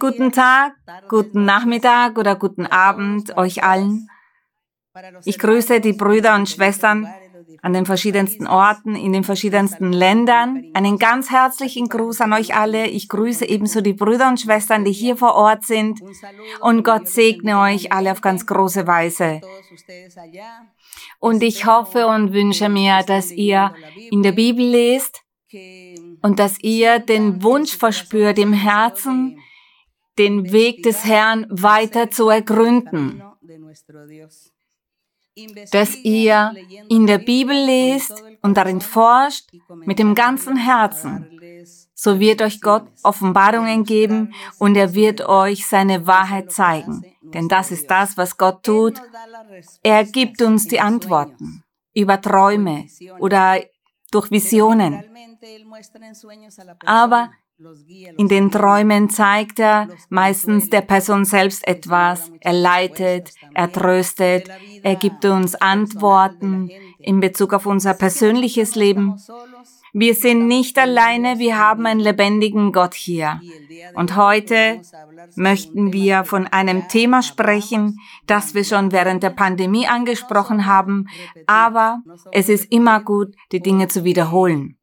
Guten Tag, guten Nachmittag oder guten Abend euch allen. Ich grüße die Brüder und Schwestern an den verschiedensten Orten, in den verschiedensten Ländern. Einen ganz herzlichen Gruß an euch alle. Ich grüße ebenso die Brüder und Schwestern, die hier vor Ort sind. Und Gott segne euch alle auf ganz große Weise. Und ich hoffe und wünsche mir, dass ihr in der Bibel lest und dass ihr den Wunsch verspürt im Herzen, den Weg des Herrn weiter zu ergründen dass ihr in der Bibel lest und darin forscht mit dem ganzen Herzen. So wird euch Gott Offenbarungen geben und er wird euch seine Wahrheit zeigen. Denn das ist das, was Gott tut. Er gibt uns die Antworten über Träume oder durch Visionen. Aber in den Träumen zeigt er meistens der Person selbst etwas. Er leitet, er tröstet, er gibt uns Antworten in Bezug auf unser persönliches Leben. Wir sind nicht alleine, wir haben einen lebendigen Gott hier. Und heute möchten wir von einem Thema sprechen, das wir schon während der Pandemie angesprochen haben, aber es ist immer gut, die Dinge zu wiederholen.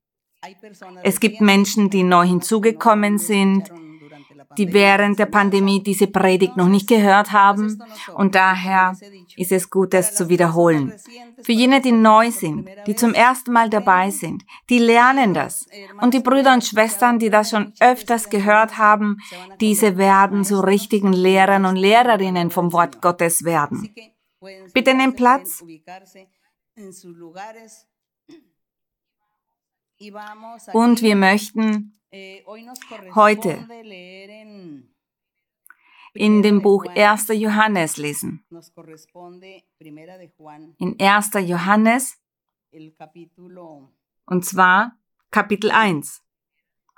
Es gibt Menschen, die neu hinzugekommen sind, die während der Pandemie diese Predigt noch nicht gehört haben und daher ist es gut, es zu wiederholen. Für jene, die neu sind, die zum ersten Mal dabei sind, die lernen das. Und die Brüder und Schwestern, die das schon öfters gehört haben, diese werden zu richtigen Lehrern und Lehrerinnen vom Wort Gottes werden. Bitte nehmt Platz. Und wir möchten eh, heute in dem Buch 1. Johannes lesen. In 1. Johannes und zwar Kapitel 1.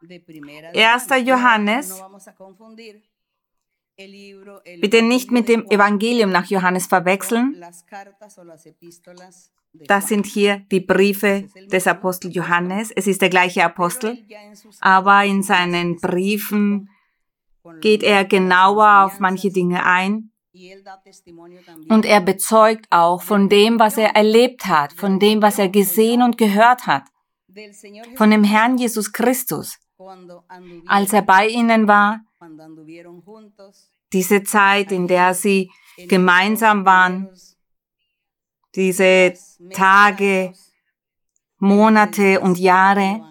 1. Johannes, bitte nicht mit dem Evangelium nach Johannes verwechseln. Das sind hier die Briefe des Apostel Johannes. Es ist der gleiche Apostel, aber in seinen Briefen geht er genauer auf manche Dinge ein. Und er bezeugt auch von dem, was er erlebt hat, von dem, was er gesehen und gehört hat, von dem Herrn Jesus Christus, als er bei ihnen war, diese Zeit, in der sie gemeinsam waren, diese Tage, Monate und Jahre,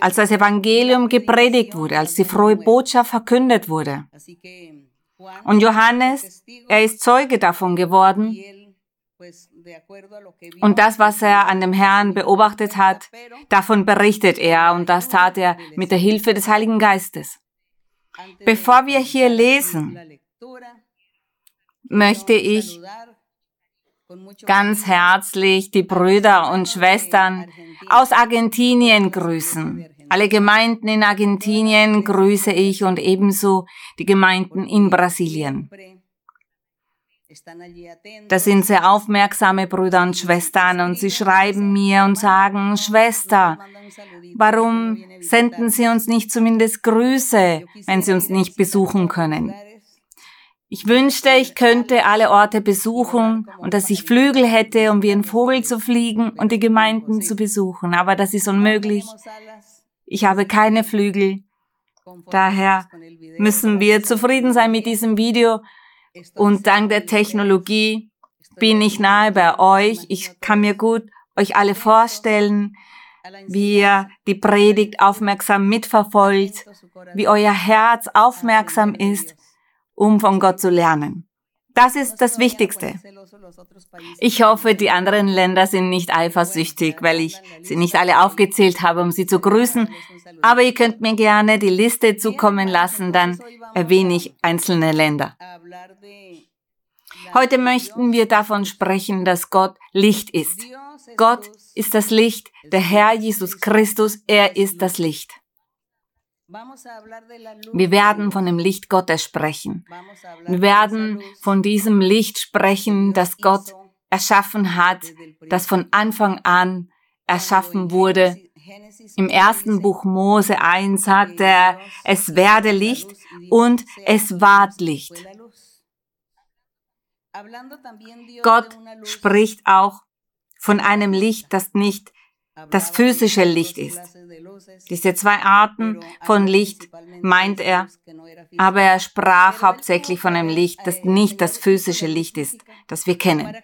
als das Evangelium gepredigt wurde, als die frohe Botschaft verkündet wurde. Und Johannes, er ist Zeuge davon geworden. Und das, was er an dem Herrn beobachtet hat, davon berichtet er und das tat er mit der Hilfe des Heiligen Geistes. Bevor wir hier lesen, möchte ich ganz herzlich die Brüder und Schwestern aus Argentinien grüßen. Alle Gemeinden in Argentinien grüße ich und ebenso die Gemeinden in Brasilien. Das sind sehr aufmerksame Brüder und Schwestern und sie schreiben mir und sagen, Schwester, warum senden Sie uns nicht zumindest Grüße, wenn Sie uns nicht besuchen können? Ich wünschte, ich könnte alle Orte besuchen und dass ich Flügel hätte, um wie ein Vogel zu fliegen und die Gemeinden zu besuchen. Aber das ist unmöglich. Ich habe keine Flügel. Daher müssen wir zufrieden sein mit diesem Video. Und dank der Technologie bin ich nahe bei euch. Ich kann mir gut euch alle vorstellen, wie ihr die Predigt aufmerksam mitverfolgt, wie euer Herz aufmerksam ist um von Gott zu lernen. Das ist das Wichtigste. Ich hoffe, die anderen Länder sind nicht eifersüchtig, weil ich sie nicht alle aufgezählt habe, um sie zu grüßen. Aber ihr könnt mir gerne die Liste zukommen lassen, dann erwähne ich einzelne Länder. Heute möchten wir davon sprechen, dass Gott Licht ist. Gott ist das Licht, der Herr Jesus Christus, er ist das Licht. Wir werden von dem Licht Gottes sprechen. Wir werden von diesem Licht sprechen, das Gott erschaffen hat, das von Anfang an erschaffen wurde Im ersten Buch Mose 1 sagt er, es werde Licht und es ward Licht. Gott spricht auch von einem Licht, das nicht das physische Licht ist. Diese zwei Arten von Licht meint er, aber er sprach hauptsächlich von einem Licht, das nicht das physische Licht ist, das wir kennen.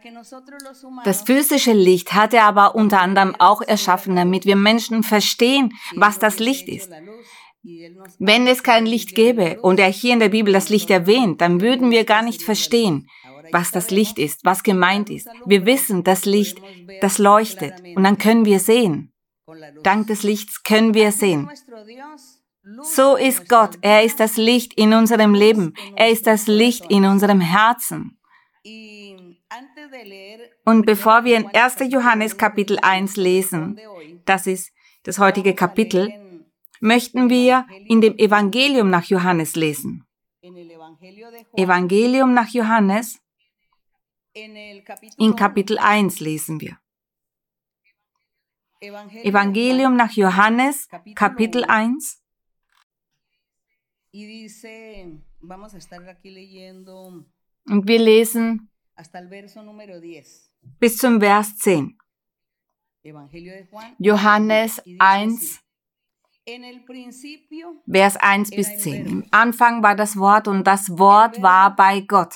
Das physische Licht hat er aber unter anderem auch erschaffen, damit wir Menschen verstehen, was das Licht ist. Wenn es kein Licht gäbe und er hier in der Bibel das Licht erwähnt, dann würden wir gar nicht verstehen, was das Licht ist, was gemeint ist. Wir wissen, das Licht, das leuchtet und dann können wir sehen. Dank des Lichts können wir sehen. So ist Gott. Er ist das Licht in unserem Leben. Er ist das Licht in unserem Herzen. Und bevor wir in 1. Johannes Kapitel 1 lesen, das ist das heutige Kapitel, möchten wir in dem Evangelium nach Johannes lesen. Evangelium nach Johannes, in Kapitel 1 lesen wir. Evangelium nach Johannes, Kapitel 1. Und wir lesen bis zum Vers 10. Johannes 1, Vers 1 bis 10. Im Anfang war das Wort und das Wort war bei Gott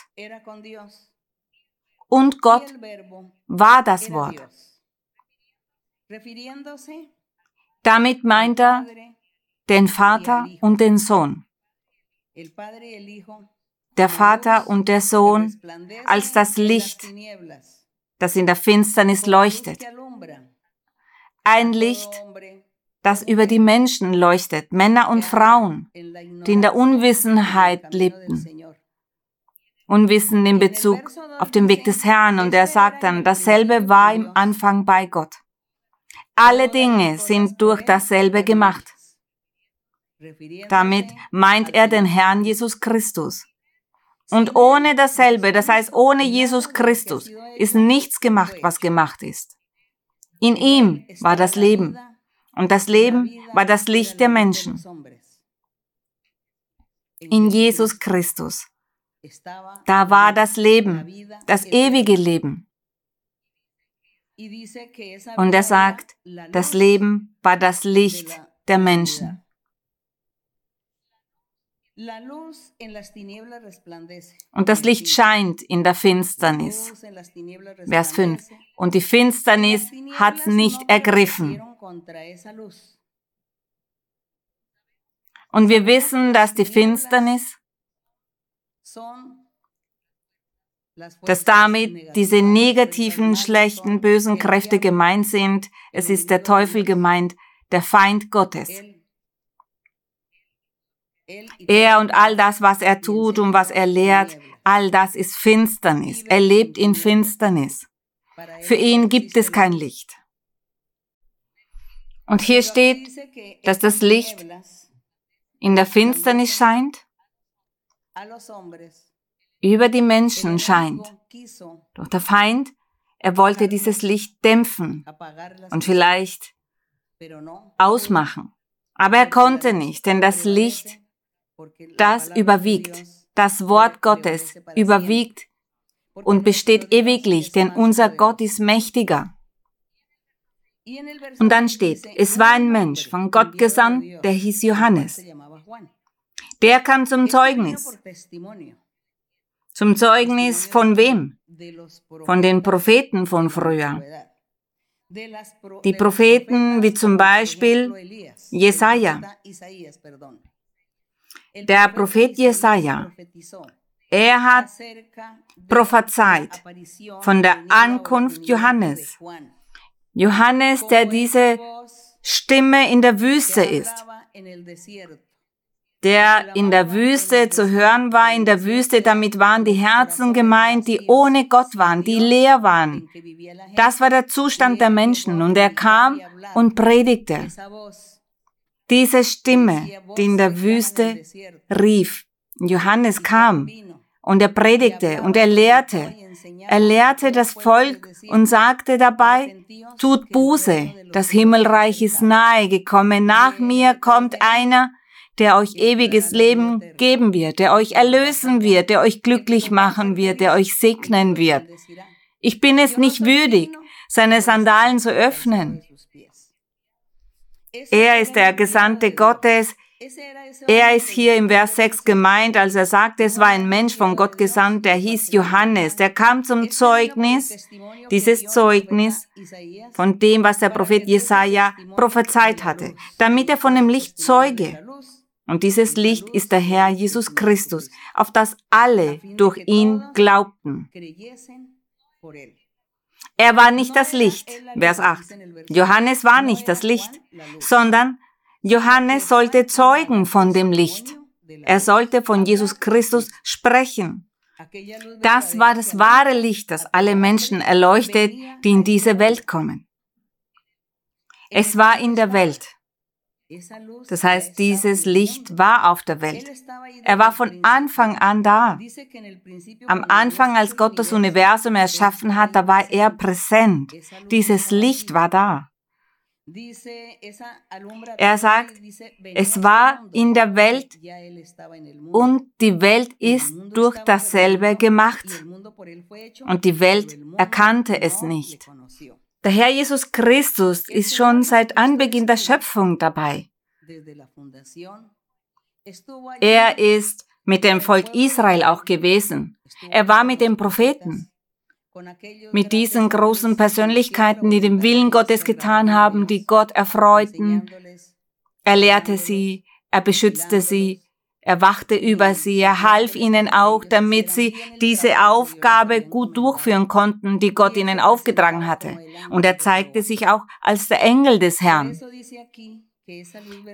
und Gott war das Wort. Damit meint er den Vater und den Sohn. Der Vater und der Sohn als das Licht, das in der Finsternis leuchtet. Ein Licht, das über die Menschen leuchtet, Männer und Frauen, die in der Unwissenheit lebten Unwissen in Bezug auf den Weg des Herrn und er sagt dann, dasselbe war im Anfang bei Gott. Alle Dinge sind durch dasselbe gemacht. Damit meint er den Herrn Jesus Christus. Und ohne dasselbe, das heißt ohne Jesus Christus, ist nichts gemacht, was gemacht ist. In ihm war das Leben und das Leben war das Licht der Menschen. In Jesus Christus da war das Leben, das ewige Leben. Und er sagt, das Leben war das Licht der Menschen. Und das Licht scheint in der Finsternis. Vers 5. Und die Finsternis hat nicht ergriffen. Und wir wissen, dass die Finsternis dass damit diese negativen, schlechten, bösen Kräfte gemeint sind. Es ist der Teufel gemeint, der Feind Gottes. Er und all das, was er tut und was er lehrt, all das ist Finsternis. Er lebt in Finsternis. Für ihn gibt es kein Licht. Und hier steht, dass das Licht in der Finsternis scheint über die Menschen scheint. Doch der Feind, er wollte dieses Licht dämpfen und vielleicht ausmachen. Aber er konnte nicht, denn das Licht, das überwiegt. Das Wort Gottes überwiegt und besteht ewiglich, denn unser Gott ist mächtiger. Und dann steht, es war ein Mensch von Gott gesandt, der hieß Johannes. Der kam zum Zeugnis. Zum Zeugnis von wem? Von den Propheten von früher. Die Propheten wie zum Beispiel Jesaja. Der Prophet Jesaja. Er hat prophezeit von der Ankunft Johannes. Johannes, der diese Stimme in der Wüste ist der in der Wüste zu hören war, in der Wüste, damit waren die Herzen gemeint, die ohne Gott waren, die leer waren. Das war der Zustand der Menschen und er kam und predigte. Diese Stimme, die in der Wüste rief, Johannes kam und er predigte und er lehrte. Er lehrte das Volk und sagte dabei, tut Buße, das Himmelreich ist nahe gekommen, nach mir kommt einer, der euch ewiges Leben geben wird, der euch erlösen wird, der euch glücklich machen wird, der euch segnen wird. Ich bin es nicht würdig, seine Sandalen zu öffnen. Er ist der Gesandte Gottes, er ist hier im Vers 6 gemeint, als er sagte, es war ein Mensch von Gott gesandt, der hieß Johannes. Der kam zum Zeugnis, dieses Zeugnis von dem, was der Prophet Jesaja prophezeit hatte, damit er von dem Licht zeuge. Und dieses Licht ist der Herr Jesus Christus, auf das alle durch ihn glaubten. Er war nicht das Licht, Vers 8. Johannes war nicht das Licht, sondern Johannes sollte zeugen von dem Licht. Er sollte von Jesus Christus sprechen. Das war das wahre Licht, das alle Menschen erleuchtet, die in diese Welt kommen. Es war in der Welt. Das heißt, dieses Licht war auf der Welt. Er war von Anfang an da. Am Anfang, als Gott das Universum erschaffen hat, da war er präsent. Dieses Licht war da. Er sagt, es war in der Welt und die Welt ist durch dasselbe gemacht und die Welt erkannte es nicht. Der Herr Jesus Christus ist schon seit Anbeginn der Schöpfung dabei. Er ist mit dem Volk Israel auch gewesen. Er war mit den Propheten mit diesen großen Persönlichkeiten, die den Willen Gottes getan haben, die Gott erfreuten. Er lehrte sie, er beschützte sie, er wachte über sie, er half ihnen auch, damit sie diese Aufgabe gut durchführen konnten, die Gott ihnen aufgetragen hatte. Und er zeigte sich auch als der Engel des Herrn.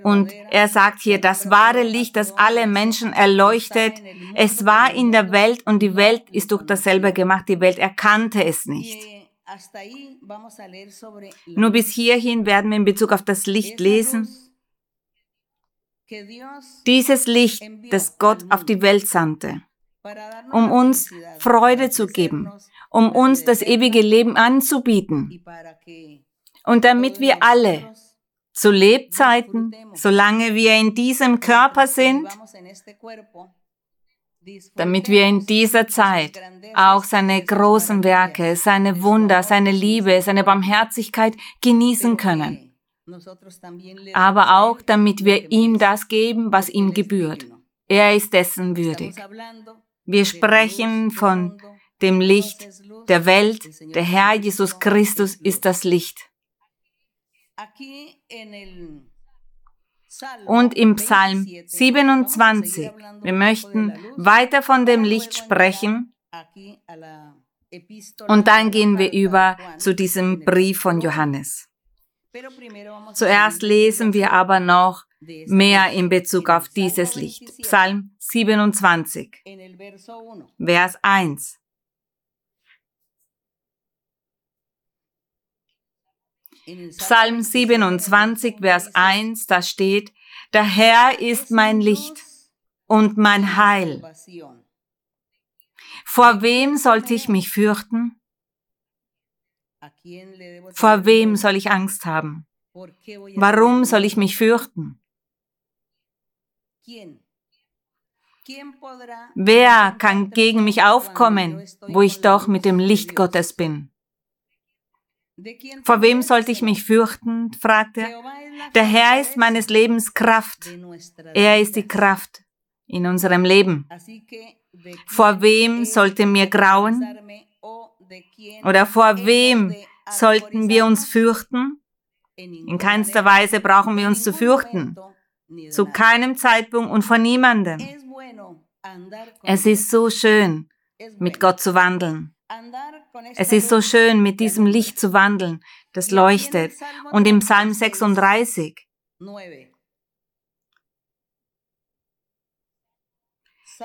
Und er sagt hier, das wahre Licht, das alle Menschen erleuchtet, es war in der Welt und die Welt ist durch dasselbe gemacht. Die Welt erkannte es nicht. Nur bis hierhin werden wir in Bezug auf das Licht lesen. Dieses Licht, das Gott auf die Welt sandte, um uns Freude zu geben, um uns das ewige Leben anzubieten und damit wir alle zu Lebzeiten, solange wir in diesem Körper sind, damit wir in dieser Zeit auch seine großen Werke, seine Wunder, seine Liebe, seine Barmherzigkeit genießen können. Aber auch damit wir ihm das geben, was ihm gebührt. Er ist dessen würdig. Wir sprechen von dem Licht der Welt. Der Herr Jesus Christus ist das Licht. Und im Psalm 27, wir möchten weiter von dem Licht sprechen. Und dann gehen wir über zu diesem Brief von Johannes. Zuerst lesen wir aber noch mehr in Bezug auf dieses Licht. Psalm 27, Vers 1. Psalm 27, Vers 1, da steht, der Herr ist mein Licht und mein Heil. Vor wem sollte ich mich fürchten? Vor wem soll ich Angst haben? Warum soll ich mich fürchten? Wer kann gegen mich aufkommen, wo ich doch mit dem Licht Gottes bin? Vor wem sollte ich mich fürchten? fragte er. Der Herr ist meines Lebens Kraft. Er ist die Kraft in unserem Leben. Vor wem sollte mir grauen? Oder vor wem sollten wir uns fürchten? In keinster Weise brauchen wir uns zu fürchten. Zu keinem Zeitpunkt und vor niemandem. Es ist so schön, mit Gott zu wandeln. Es ist so schön, mit diesem Licht zu wandeln, das leuchtet. Und im Psalm 36,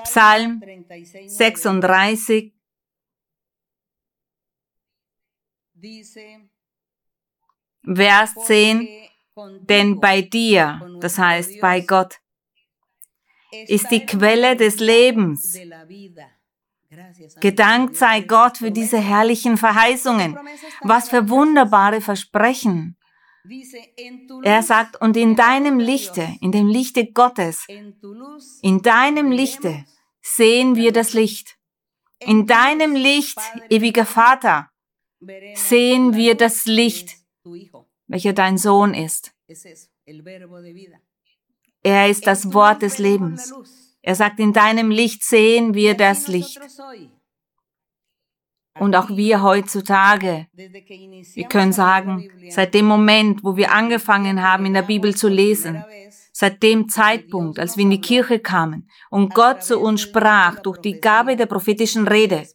Psalm 36, Vers 10, denn bei dir, das heißt bei Gott, ist die Quelle des Lebens. Gedankt sei Gott für diese herrlichen Verheißungen. Was für wunderbare Versprechen. Er sagt, und in deinem Lichte, in dem Lichte Gottes, in deinem Lichte sehen wir das Licht. In deinem Licht, ewiger Vater, sehen wir das Licht, welcher dein Sohn ist. Er ist das Wort des Lebens. Er sagt, in deinem Licht sehen wir das Licht. Und auch wir heutzutage, wir können sagen, seit dem Moment, wo wir angefangen haben, in der Bibel zu lesen, seit dem Zeitpunkt, als wir in die Kirche kamen und Gott zu uns sprach durch die Gabe der prophetischen Rede,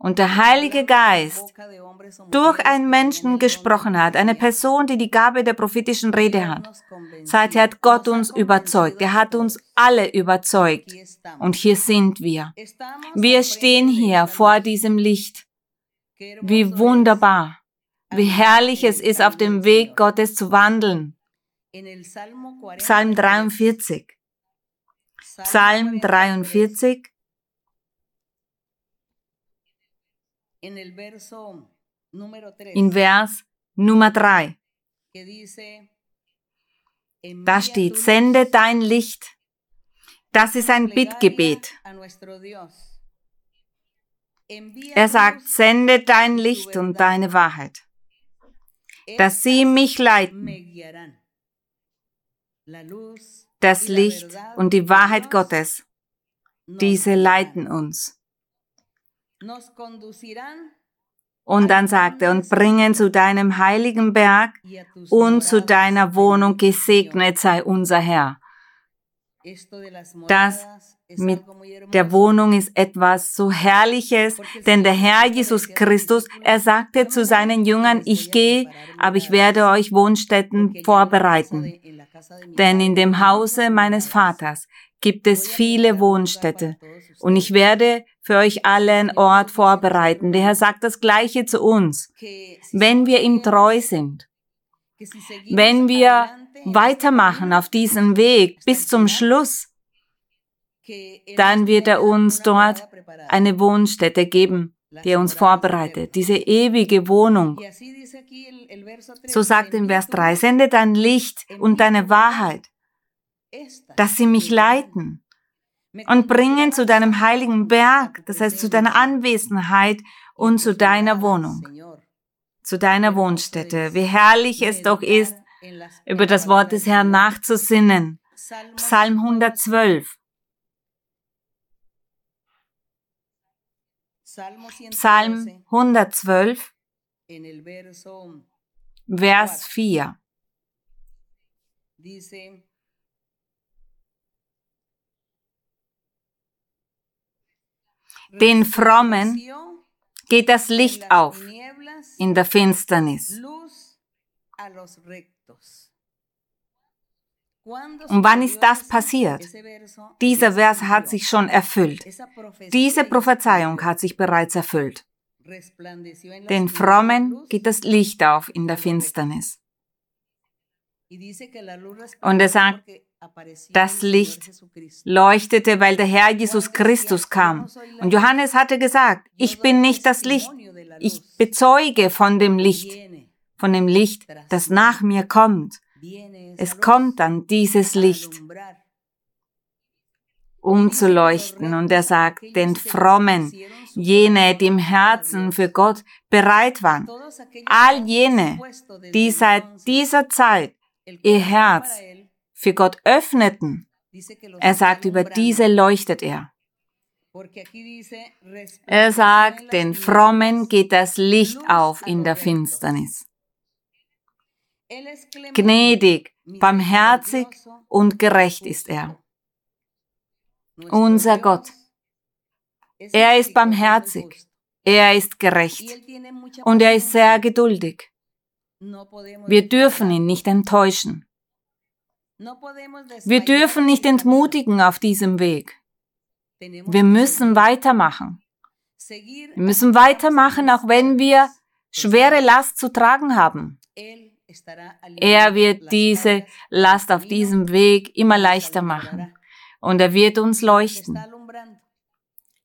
und der Heilige Geist durch einen Menschen gesprochen hat, eine Person, die die Gabe der prophetischen Rede hat. Seither hat Gott uns überzeugt. Er hat uns alle überzeugt. Und hier sind wir. Wir stehen hier vor diesem Licht. Wie wunderbar, wie herrlich es ist, auf dem Weg Gottes zu wandeln. Psalm 43. Psalm 43, in Vers Nummer 3. Da steht, sende dein Licht. Das ist ein Bittgebet. Er sagt, sende dein Licht und deine Wahrheit, dass sie mich leiten. Das Licht und die Wahrheit Gottes, diese leiten uns. Und dann sagt er, und bringen zu deinem heiligen Berg und zu deiner Wohnung gesegnet sei unser Herr. Das mit der Wohnung ist etwas so Herrliches, denn der Herr Jesus Christus, er sagte zu seinen Jüngern, ich gehe, aber ich werde euch Wohnstätten vorbereiten. Denn in dem Hause meines Vaters gibt es viele Wohnstätte und ich werde für euch alle einen Ort vorbereiten. Der Herr sagt das Gleiche zu uns. Wenn wir ihm treu sind, wenn wir weitermachen auf diesem Weg bis zum Schluss, dann wird er uns dort eine Wohnstätte geben, die er uns vorbereitet, diese ewige Wohnung. So sagt in Vers 3, sende dein Licht und deine Wahrheit, dass sie mich leiten und bringen zu deinem heiligen Berg, das heißt zu deiner Anwesenheit und zu deiner Wohnung, zu deiner Wohnstätte. Wie herrlich es doch ist, über das Wort des Herrn nachzusinnen. Psalm 112. Psalm 112, Vers 4. Den Frommen geht das Licht auf in der Finsternis. Und wann ist das passiert? Dieser Vers hat sich schon erfüllt. Diese Prophezeiung hat sich bereits erfüllt. Den Frommen geht das Licht auf in der Finsternis. Und er sagt, das Licht leuchtete, weil der Herr Jesus Christus kam. Und Johannes hatte gesagt, ich bin nicht das Licht, ich bezeuge von dem Licht, von dem Licht, das nach mir kommt. Es kommt dann dieses Licht, um zu leuchten. Und er sagt, den Frommen, jene, die im Herzen für Gott bereit waren, all jene, die seit dieser Zeit ihr Herz für Gott öffneten. Er sagt, über diese leuchtet er. Er sagt, den Frommen geht das Licht auf in der Finsternis. Gnädig, barmherzig und gerecht ist er. Unser Gott. Er ist barmherzig. Er ist gerecht. Und er ist sehr geduldig. Wir dürfen ihn nicht enttäuschen. Wir dürfen nicht entmutigen auf diesem Weg. Wir müssen weitermachen. Wir müssen weitermachen, auch wenn wir schwere Last zu tragen haben. Er wird diese Last auf diesem Weg immer leichter machen und er wird uns leuchten.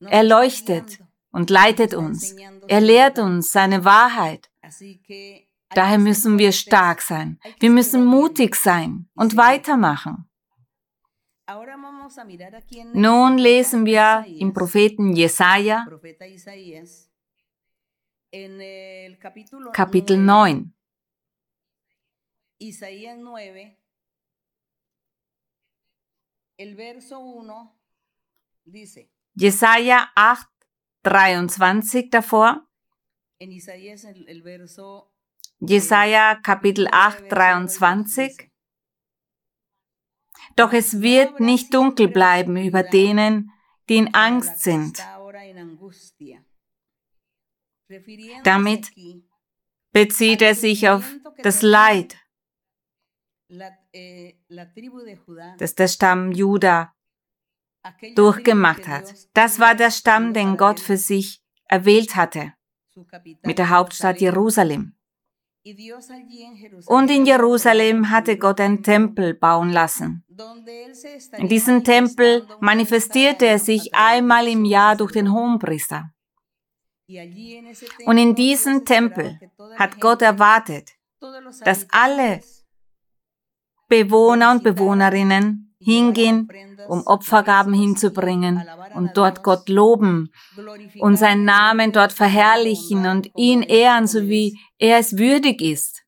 Er leuchtet und leitet uns. Er lehrt uns seine Wahrheit. Daher müssen wir stark sein. Wir müssen mutig sein und weitermachen. Nun lesen wir im Propheten Jesaja, Kapitel 9. Isaías 9, el verso 1 dice. Jesaja 8, 23 davor. En Isaías el, el verso Jesaja Kapitel 8, 23. Doch es wird nicht dunkel bleiben über denen, die in Angst sind. Damit bezieht er sich auf das Leid, das der Stamm Juda durchgemacht hat. Das war der Stamm, den Gott für sich erwählt hatte, mit der Hauptstadt Jerusalem. Und in Jerusalem hatte Gott einen Tempel bauen lassen. In diesem Tempel manifestierte er sich einmal im Jahr durch den Hohenpriester. Und in diesem Tempel hat Gott erwartet, dass alle Bewohner und Bewohnerinnen hingehen, um Opfergaben hinzubringen und dort Gott loben und seinen Namen dort verherrlichen und ihn ehren, so wie er es würdig ist.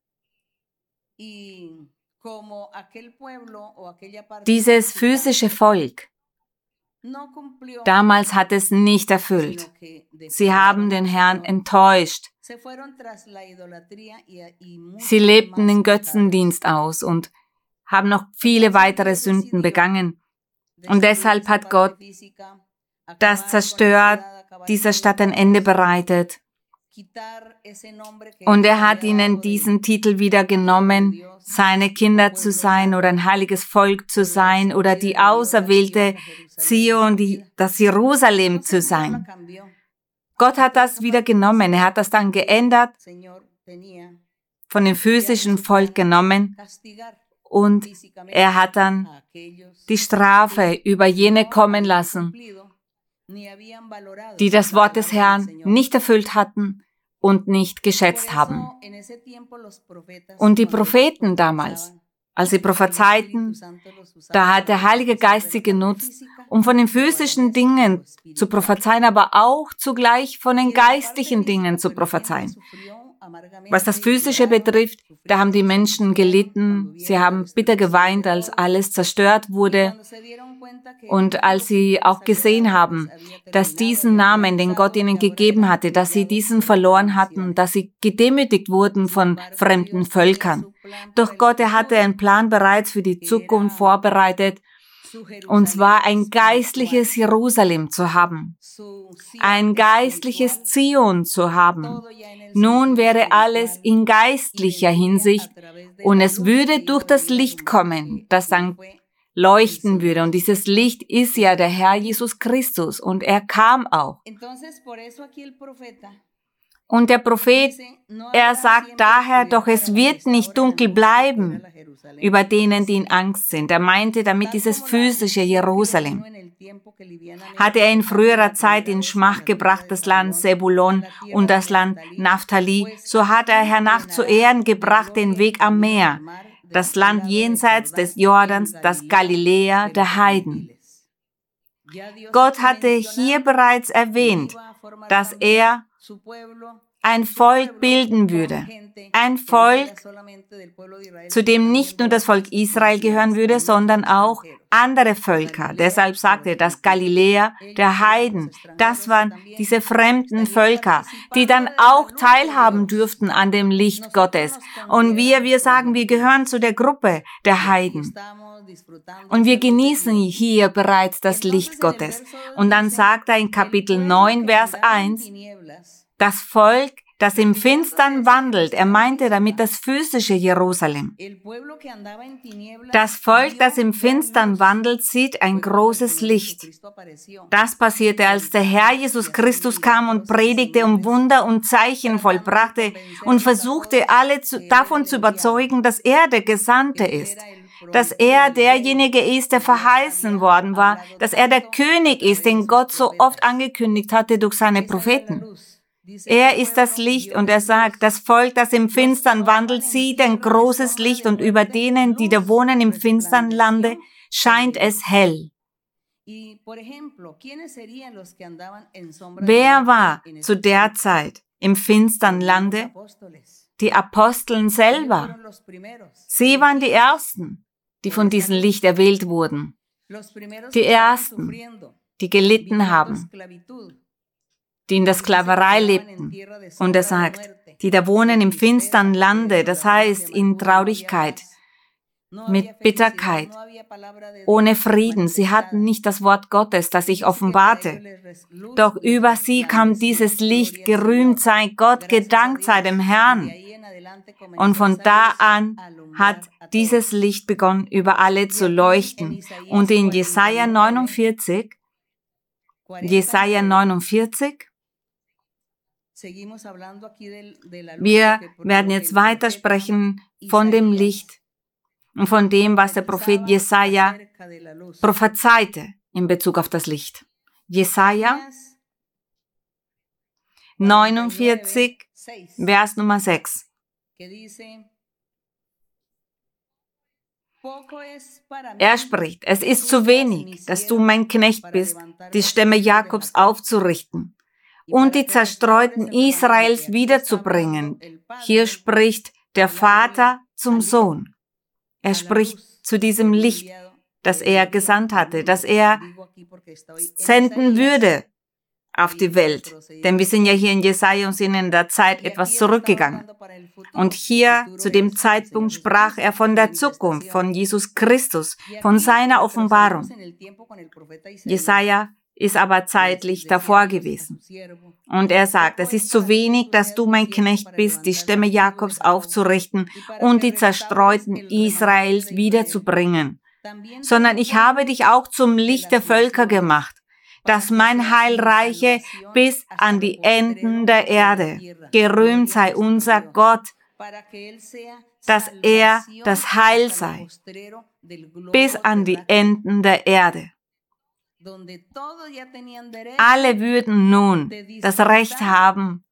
Dieses physische Volk damals hat es nicht erfüllt. Sie haben den Herrn enttäuscht. Sie lebten den Götzendienst aus und haben noch viele weitere Sünden begangen. Und deshalb hat Gott das zerstört, dieser Stadt ein Ende bereitet. Und er hat ihnen diesen Titel wieder genommen, seine Kinder zu sein oder ein heiliges Volk zu sein oder die auserwählte Zion, die, das Jerusalem zu sein. Gott hat das wieder genommen. Er hat das dann geändert, von dem physischen Volk genommen und er hat dann die Strafe über jene kommen lassen, die das Wort des Herrn nicht erfüllt hatten und nicht geschätzt haben. Und die Propheten damals, als sie prophezeiten, da hat der Heilige Geist sie genutzt, um von den physischen Dingen zu prophezeien, aber auch zugleich von den geistlichen Dingen zu prophezeien. Was das Physische betrifft, da haben die Menschen gelitten, sie haben bitter geweint, als alles zerstört wurde. Und als sie auch gesehen haben, dass diesen Namen, den Gott ihnen gegeben hatte, dass sie diesen verloren hatten, dass sie gedemütigt wurden von fremden Völkern. Doch Gott, er hatte einen Plan bereits für die Zukunft vorbereitet und zwar ein geistliches Jerusalem zu haben, ein geistliches Zion zu haben. Nun wäre alles in geistlicher Hinsicht und es würde durch das Licht kommen, das dann leuchten würde. Und dieses Licht ist ja der Herr Jesus Christus und er kam auch. Und der Prophet, er sagt daher, doch es wird nicht dunkel bleiben über denen, die in Angst sind. Er meinte damit dieses physische Jerusalem. Hatte er in früherer Zeit in Schmach gebracht das Land Sebulon und das Land Naphtali, so hat er hernach zu Ehren gebracht den Weg am Meer, das Land jenseits des Jordans, das Galiläa der Heiden. Gott hatte hier bereits erwähnt, dass er ein Volk bilden würde. Ein Volk, zu dem nicht nur das Volk Israel gehören würde, sondern auch andere Völker. Deshalb sagte er, das Galiläa der Heiden, das waren diese fremden Völker, die dann auch teilhaben dürften an dem Licht Gottes. Und wir, wir sagen, wir gehören zu der Gruppe der Heiden. Und wir genießen hier bereits das Licht Gottes. Und dann sagt er in Kapitel 9, Vers 1, das Volk, das im Finstern wandelt, er meinte damit das physische Jerusalem. Das Volk, das im Finstern wandelt, sieht ein großes Licht. Das passierte, als der Herr Jesus Christus kam und predigte und Wunder und Zeichen vollbrachte und versuchte, alle zu, davon zu überzeugen, dass er der Gesandte ist dass er derjenige ist, der verheißen worden war, dass er der König ist, den Gott so oft angekündigt hatte durch seine Propheten. Er ist das Licht und er sagt, das Volk, das im Finstern wandelt, sieht ein großes Licht und über denen, die da wohnen im finstern Lande, scheint es hell. Wer war zu der Zeit im finstern Lande? Die Aposteln selber. Sie waren die Ersten, die von diesem Licht erwählt wurden. Die Ersten, die gelitten haben, die in der Sklaverei lebten. Und er sagt, die da wohnen im finstern Lande, das heißt in Traurigkeit, mit Bitterkeit, ohne Frieden. Sie hatten nicht das Wort Gottes, das sich offenbarte. Doch über sie kam dieses Licht, gerühmt sei Gott, gedankt sei dem Herrn. Und von da an hat dieses Licht begonnen, über alle zu leuchten. Und in Jesaja 49, Jesaja 49, wir werden jetzt weitersprechen von dem Licht und von dem, was der Prophet Jesaja prophezeite in Bezug auf das Licht. Jesaja 49, Vers Nummer 6. Er spricht, es ist zu wenig, dass du mein Knecht bist, die Stämme Jakobs aufzurichten und die Zerstreuten Israels wiederzubringen. Hier spricht der Vater zum Sohn. Er spricht zu diesem Licht, das er gesandt hatte, das er senden würde auf die Welt. Denn wir sind ja hier in Jesaja und sind in der Zeit etwas zurückgegangen. Und hier zu dem Zeitpunkt sprach er von der Zukunft, von Jesus Christus, von seiner Offenbarung. Jesaja ist aber zeitlich davor gewesen. Und er sagt, es ist zu wenig, dass du mein Knecht bist, die Stämme Jakobs aufzurichten und die zerstreuten Israels wiederzubringen, sondern ich habe dich auch zum Licht der Völker gemacht, dass mein Heil reiche bis an die Enden der Erde. Gerühmt sei unser Gott, dass er das Heil sei, bis an die Enden der Erde. Alle würden nun das Recht haben,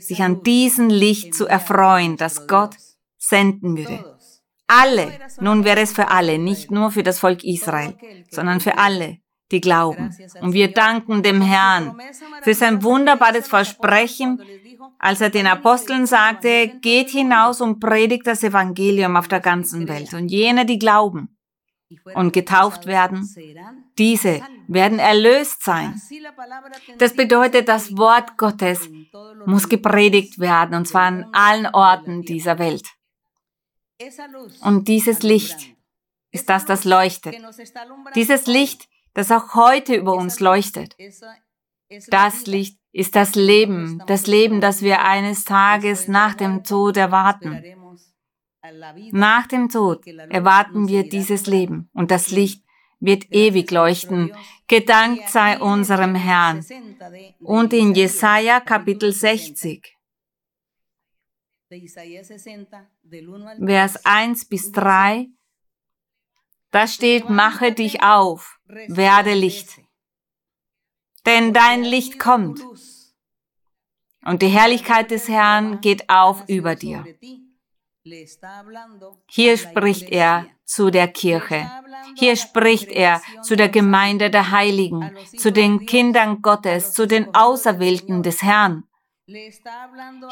sich an diesem Licht zu erfreuen, das Gott senden würde. Alle, nun wäre es für alle, nicht nur für das Volk Israel, sondern für alle, die glauben. Und wir danken dem Herrn für sein wunderbares Versprechen, als er den Aposteln sagte, geht hinaus und predigt das Evangelium auf der ganzen Welt. Und jene, die glauben, und getauft werden, diese werden erlöst sein. Das bedeutet, das Wort Gottes muss gepredigt werden, und zwar an allen Orten dieser Welt. Und dieses Licht ist das, das leuchtet. Dieses Licht, das auch heute über uns leuchtet. Das Licht ist das Leben, das Leben, das wir eines Tages nach dem Tod erwarten. Nach dem Tod erwarten wir dieses Leben und das Licht wird ewig leuchten. Gedankt sei unserem Herrn. Und in Jesaja Kapitel 60, Vers 1 bis 3, da steht, mache dich auf, werde Licht. Denn dein Licht kommt. Und die Herrlichkeit des Herrn geht auf über dir. Hier spricht er zu der Kirche. Hier spricht er zu der Gemeinde der Heiligen, zu den Kindern Gottes, zu den Auserwählten des Herrn.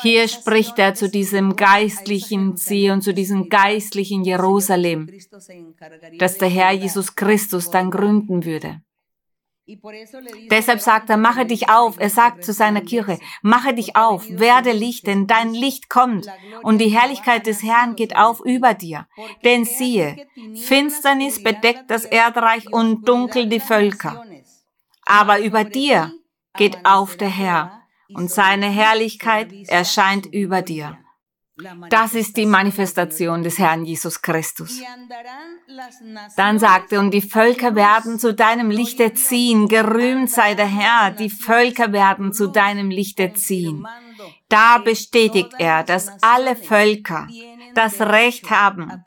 Hier spricht er zu diesem geistlichen Zion, zu diesem geistlichen Jerusalem, das der Herr Jesus Christus dann gründen würde. Deshalb sagt er, mache dich auf. Er sagt zu seiner Kirche, mache dich auf, werde Licht, denn dein Licht kommt und die Herrlichkeit des Herrn geht auf über dir. Denn siehe, Finsternis bedeckt das Erdreich und dunkel die Völker. Aber über dir geht auf der Herr und seine Herrlichkeit erscheint über dir. Das ist die Manifestation des Herrn Jesus Christus. Dann sagte, und die Völker werden zu deinem Lichte ziehen, gerühmt sei der Herr, die Völker werden zu deinem Lichte ziehen. Da bestätigt er, dass alle Völker das Recht haben,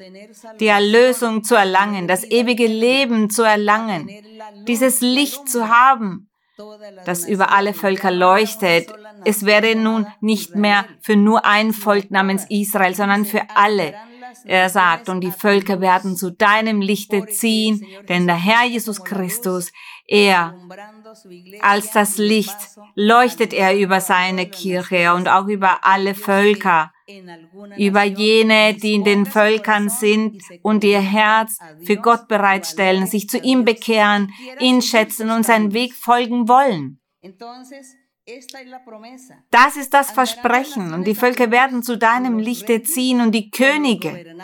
die Erlösung zu erlangen, das ewige Leben zu erlangen, dieses Licht zu haben, das über alle Völker leuchtet. Es wäre nun nicht mehr für nur ein Volk namens Israel, sondern für alle. Er sagt, und die Völker werden zu deinem Lichte ziehen, denn der Herr Jesus Christus, er als das Licht leuchtet er über seine Kirche und auch über alle Völker, über jene, die in den Völkern sind und ihr Herz für Gott bereitstellen, sich zu ihm bekehren, ihn schätzen und seinen Weg folgen wollen. Das ist das Versprechen und die Völker werden zu deinem Lichte ziehen und die Könige,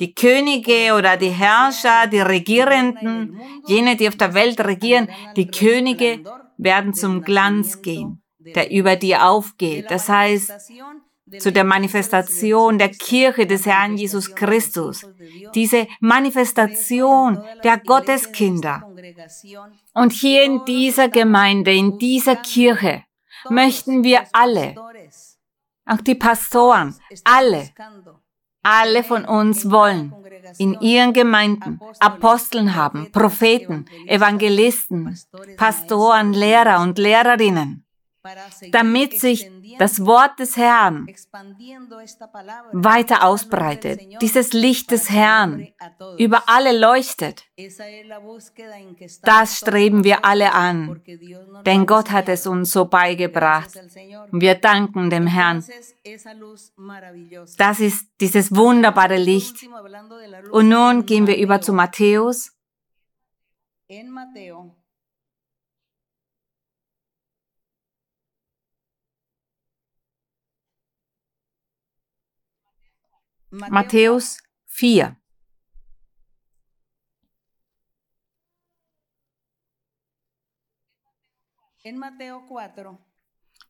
die Könige oder die Herrscher, die Regierenden, jene, die auf der Welt regieren, die Könige werden zum Glanz gehen, der über dir aufgeht. Das heißt, zu der Manifestation der Kirche des Herrn Jesus Christus. Diese Manifestation der Gotteskinder. Und hier in dieser Gemeinde, in dieser Kirche, möchten wir alle, auch die Pastoren, alle, alle von uns wollen in ihren Gemeinden Aposteln haben, Propheten, Evangelisten, Pastoren, Lehrer und Lehrerinnen damit sich das Wort des Herrn weiter ausbreitet, dieses Licht des Herrn über alle leuchtet. Das streben wir alle an, denn Gott hat es uns so beigebracht. Wir danken dem Herrn. Das ist dieses wunderbare Licht. Und nun gehen wir über zu Matthäus. Matthäus 4.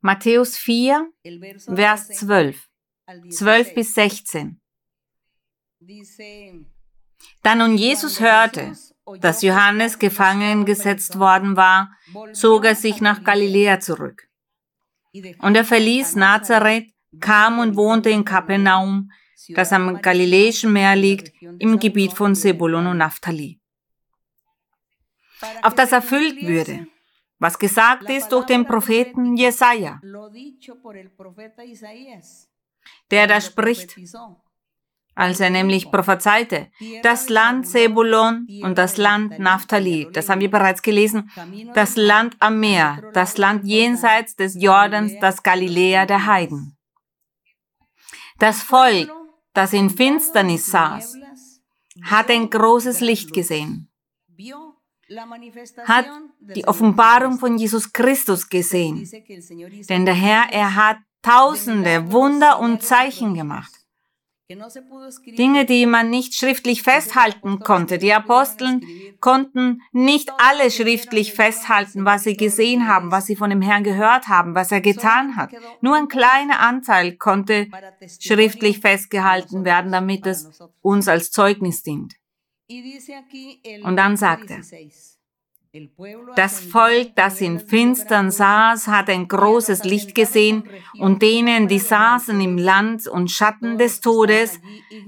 Matthäus 4, Vers 12. 12 bis 16. Da nun Jesus hörte, dass Johannes gefangen gesetzt worden war, zog er sich nach Galiläa zurück. Und er verließ Nazareth, kam und wohnte in Kapernaum, das am Galiläischen Meer liegt, im Gebiet von Sebulon und Naphtali. Auf das erfüllt würde, was gesagt ist durch den Propheten Jesaja, der da spricht, als er nämlich prophezeite, das Land Sebulon und das Land Naphtali, das haben wir bereits gelesen, das Land am Meer, das Land jenseits des Jordans, das Galiläa der Heiden. Das Volk, das in Finsternis saß, hat ein großes Licht gesehen, hat die Offenbarung von Jesus Christus gesehen. Denn der Herr, er hat tausende Wunder und Zeichen gemacht. Dinge, die man nicht schriftlich festhalten konnte. Die Aposteln konnten nicht alle schriftlich festhalten, was sie gesehen haben, was sie von dem Herrn gehört haben, was er getan hat. Nur ein kleiner Anteil konnte schriftlich festgehalten werden, damit es uns als Zeugnis dient. Und dann sagt er, das Volk, das in Finstern saß, hat ein großes Licht gesehen und denen, die saßen im Land und Schatten des Todes,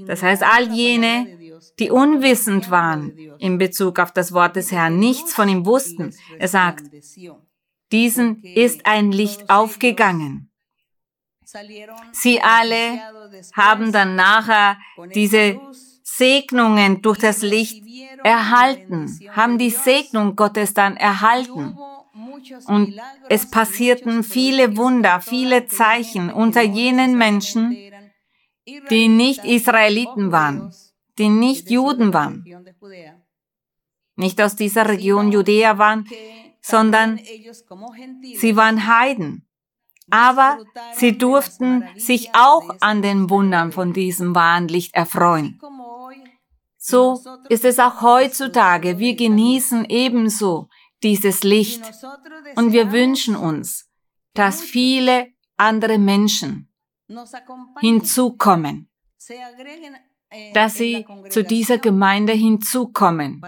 das heißt all jene, die unwissend waren in Bezug auf das Wort des Herrn, nichts von ihm wussten. Er sagt, diesen ist ein Licht aufgegangen. Sie alle haben dann nachher diese Segnungen durch das Licht erhalten, haben die Segnung Gottes dann erhalten. Und es passierten viele Wunder, viele Zeichen unter jenen Menschen, die nicht Israeliten waren, die nicht Juden waren, nicht aus dieser Region Judäa waren, sondern sie waren Heiden. Aber sie durften sich auch an den Wundern von diesem wahren Licht erfreuen. So ist es auch heutzutage. Wir genießen ebenso dieses Licht und wir wünschen uns, dass viele andere Menschen hinzukommen, dass sie zu dieser Gemeinde hinzukommen,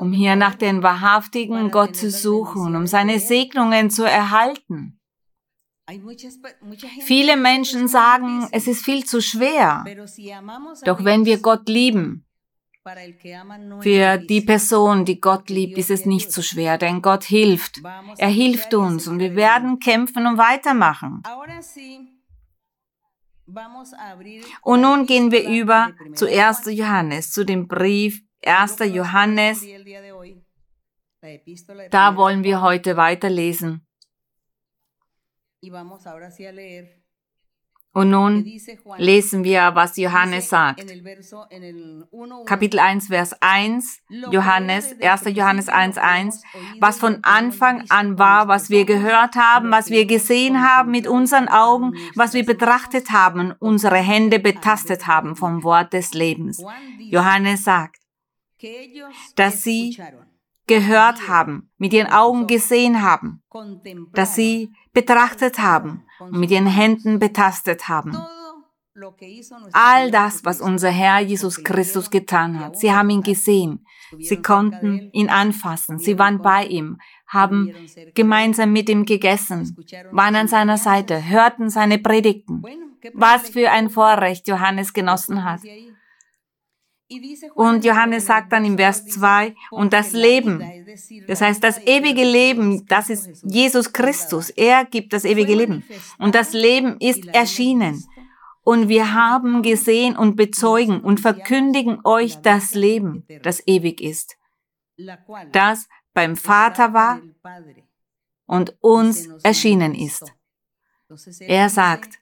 um hier nach den wahrhaftigen Gott zu suchen, um seine Segnungen zu erhalten. Viele Menschen sagen, es ist viel zu schwer. Doch wenn wir Gott lieben, für die Person, die Gott liebt, ist es nicht so schwer, denn Gott hilft. Er hilft uns und wir werden kämpfen und weitermachen. Und nun gehen wir über zu 1. Johannes, zu dem Brief 1. Johannes. Da wollen wir heute weiterlesen. Und nun lesen wir, was Johannes sagt. Kapitel 1, Vers 1, Johannes, 1. Johannes 1, 1, was von Anfang an war, was wir gehört haben, was wir gesehen haben mit unseren Augen, was wir betrachtet haben, unsere Hände betastet haben vom Wort des Lebens. Johannes sagt, dass sie gehört haben, mit ihren Augen gesehen haben, dass sie betrachtet haben mit ihren Händen betastet haben. All das, was unser Herr Jesus Christus getan hat. Sie haben ihn gesehen. Sie konnten ihn anfassen. Sie waren bei ihm, haben gemeinsam mit ihm gegessen, waren an seiner Seite, hörten seine Predigten. Was für ein Vorrecht Johannes genossen hat. Und Johannes sagt dann im Vers 2, und das Leben, das heißt das ewige Leben, das ist Jesus Christus, er gibt das ewige Leben. Und das Leben ist erschienen. Und wir haben gesehen und bezeugen und verkündigen euch das Leben, das ewig ist, das beim Vater war und uns erschienen ist. Er sagt,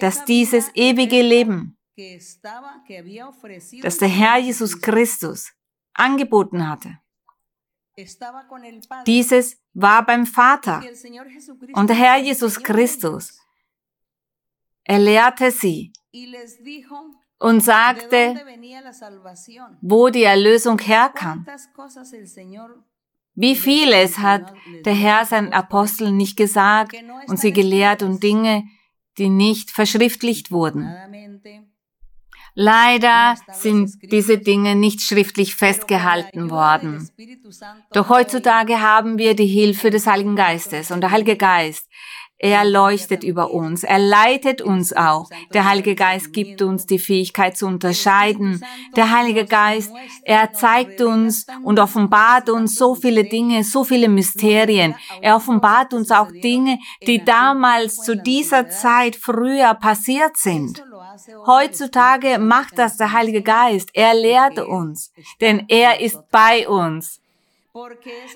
dass dieses ewige Leben das der Herr Jesus Christus angeboten hatte. Dieses war beim Vater. Und der Herr Jesus Christus, er lehrte sie und sagte, wo die Erlösung herkam. Wie vieles hat der Herr seinen Aposteln nicht gesagt und sie gelehrt und Dinge, die nicht verschriftlicht wurden. Leider sind diese Dinge nicht schriftlich festgehalten worden. Doch heutzutage haben wir die Hilfe des Heiligen Geistes und der Heilige Geist er leuchtet über uns. Er leitet uns auch. Der Heilige Geist gibt uns die Fähigkeit zu unterscheiden. Der Heilige Geist, er zeigt uns und offenbart uns so viele Dinge, so viele Mysterien. Er offenbart uns auch Dinge, die damals zu dieser Zeit früher passiert sind. Heutzutage macht das der Heilige Geist. Er lehrt uns, denn er ist bei uns.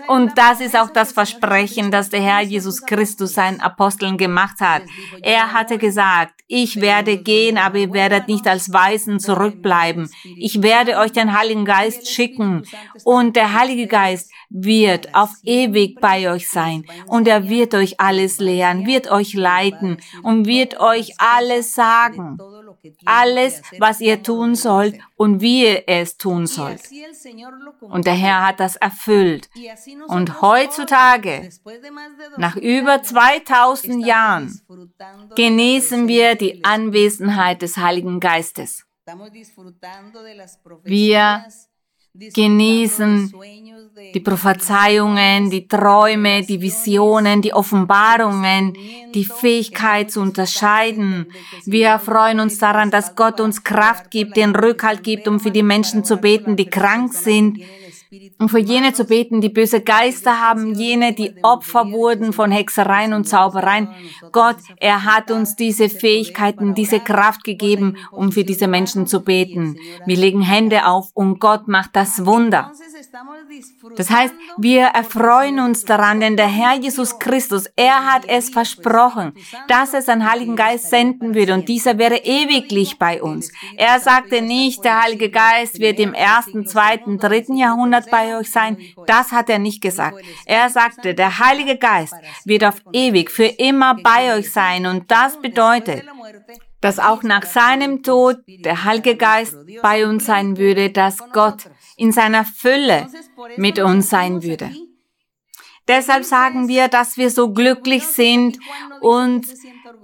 Und das ist auch das Versprechen, das der Herr Jesus Christus seinen Aposteln gemacht hat. Er hatte gesagt, ich werde gehen, aber ihr werdet nicht als Weisen zurückbleiben. Ich werde euch den Heiligen Geist schicken und der Heilige Geist wird auf ewig bei euch sein und er wird euch alles lehren, wird euch leiten und wird euch alles sagen alles, was ihr tun sollt und wie ihr es tun sollt. Und der Herr hat das erfüllt. Und heutzutage, nach über 2000 Jahren, genießen wir die Anwesenheit des Heiligen Geistes. Wir genießen die Prophezeiungen, die Träume, die Visionen, die Offenbarungen, die Fähigkeit zu unterscheiden. Wir freuen uns daran, dass Gott uns Kraft gibt, den Rückhalt gibt, um für die Menschen zu beten, die krank sind, um für jene zu beten, die böse Geister haben, jene, die Opfer wurden von Hexereien und Zaubereien. Gott, er hat uns diese Fähigkeiten, diese Kraft gegeben, um für diese Menschen zu beten. Wir legen Hände auf und Gott macht das Wunder. Das heißt, wir erfreuen uns daran, denn der Herr Jesus Christus, er hat es versprochen, dass er seinen Heiligen Geist senden würde und dieser wäre ewiglich bei uns. Er sagte nicht, der Heilige Geist wird im ersten, zweiten, dritten Jahrhundert bei euch sein. Das hat er nicht gesagt. Er sagte, der Heilige Geist wird auf ewig, für immer bei euch sein und das bedeutet, dass auch nach seinem Tod der Heilige Geist bei uns sein würde, dass Gott in seiner Fülle mit uns sein würde. Deshalb sagen wir, dass wir so glücklich sind und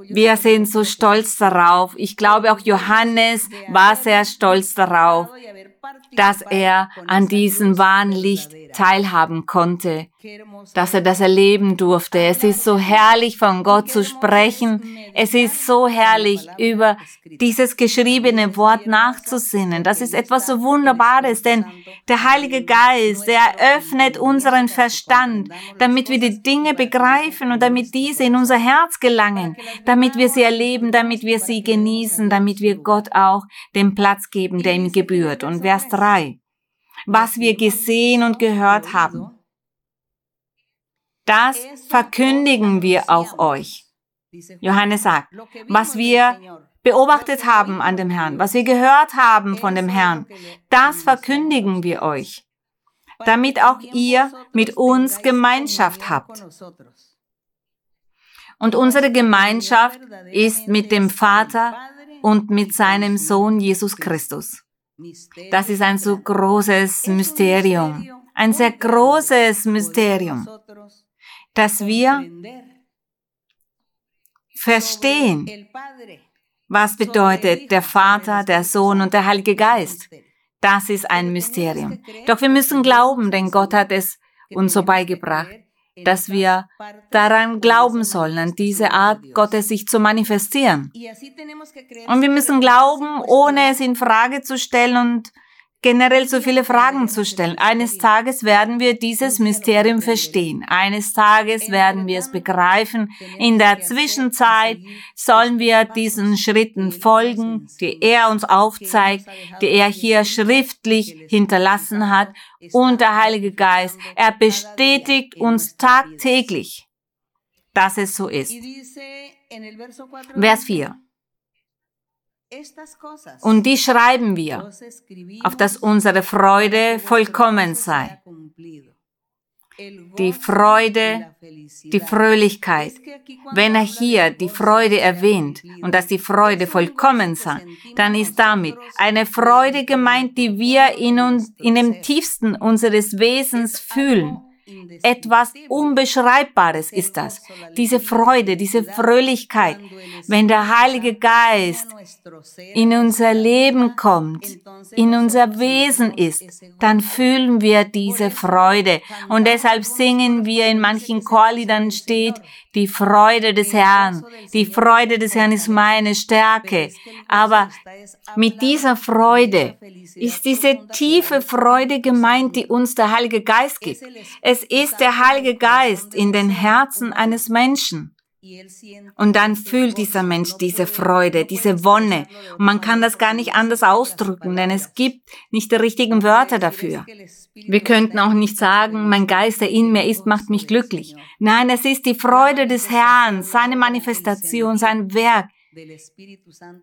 wir sind so stolz darauf. Ich glaube, auch Johannes war sehr stolz darauf, dass er an diesem wahren Licht teilhaben konnte, dass er das erleben durfte. Es ist so herrlich, von Gott zu sprechen. Es ist so herrlich, über dieses geschriebene Wort nachzusinnen. Das ist etwas so Wunderbares, denn der Heilige Geist, der öffnet unseren Verstand, damit wir die Dinge begreifen und damit diese in unser Herz gelangen, damit wir sie erleben, damit wir sie genießen, damit wir Gott auch den Platz geben, der ihm gebührt. Und Vers 3 was wir gesehen und gehört haben. Das verkündigen wir auch euch. Johannes sagt, was wir beobachtet haben an dem Herrn, was wir gehört haben von dem Herrn, das verkündigen wir euch, damit auch ihr mit uns Gemeinschaft habt. Und unsere Gemeinschaft ist mit dem Vater und mit seinem Sohn Jesus Christus. Das ist ein so großes Mysterium, ein sehr großes Mysterium, dass wir verstehen, was bedeutet der Vater, der Sohn und der Heilige Geist. Das ist ein Mysterium. Doch wir müssen glauben, denn Gott hat es uns so beigebracht dass wir daran glauben sollen, an diese Art Gottes sich zu manifestieren. Und wir müssen glauben, ohne es in Frage zu stellen und generell so viele Fragen zu stellen. Eines Tages werden wir dieses Mysterium verstehen. Eines Tages werden wir es begreifen. In der Zwischenzeit sollen wir diesen Schritten folgen, die er uns aufzeigt, die er hier schriftlich hinterlassen hat. Und der Heilige Geist, er bestätigt uns tagtäglich, dass es so ist. Vers 4. Und die schreiben wir, auf dass unsere Freude vollkommen sei. Die Freude, die Fröhlichkeit. Wenn er hier die Freude erwähnt und dass die Freude vollkommen sei, dann ist damit eine Freude gemeint, die wir in uns, in dem tiefsten unseres Wesens fühlen etwas Unbeschreibbares ist das. Diese Freude, diese Fröhlichkeit. Wenn der Heilige Geist in unser Leben kommt, in unser Wesen ist, dann fühlen wir diese Freude. Und deshalb singen wir in manchen Chorliedern steht, die Freude des Herrn. Die Freude des Herrn ist meine Stärke. Aber mit dieser Freude ist diese tiefe Freude gemeint, die uns der Heilige Geist gibt. Es ist der Heilige Geist in den Herzen eines Menschen. Und dann fühlt dieser Mensch diese Freude, diese Wonne. Und man kann das gar nicht anders ausdrücken, denn es gibt nicht die richtigen Wörter dafür. Wir könnten auch nicht sagen, mein Geist, der in mir ist, macht mich glücklich. Nein, es ist die Freude des Herrn, seine Manifestation, sein Werk,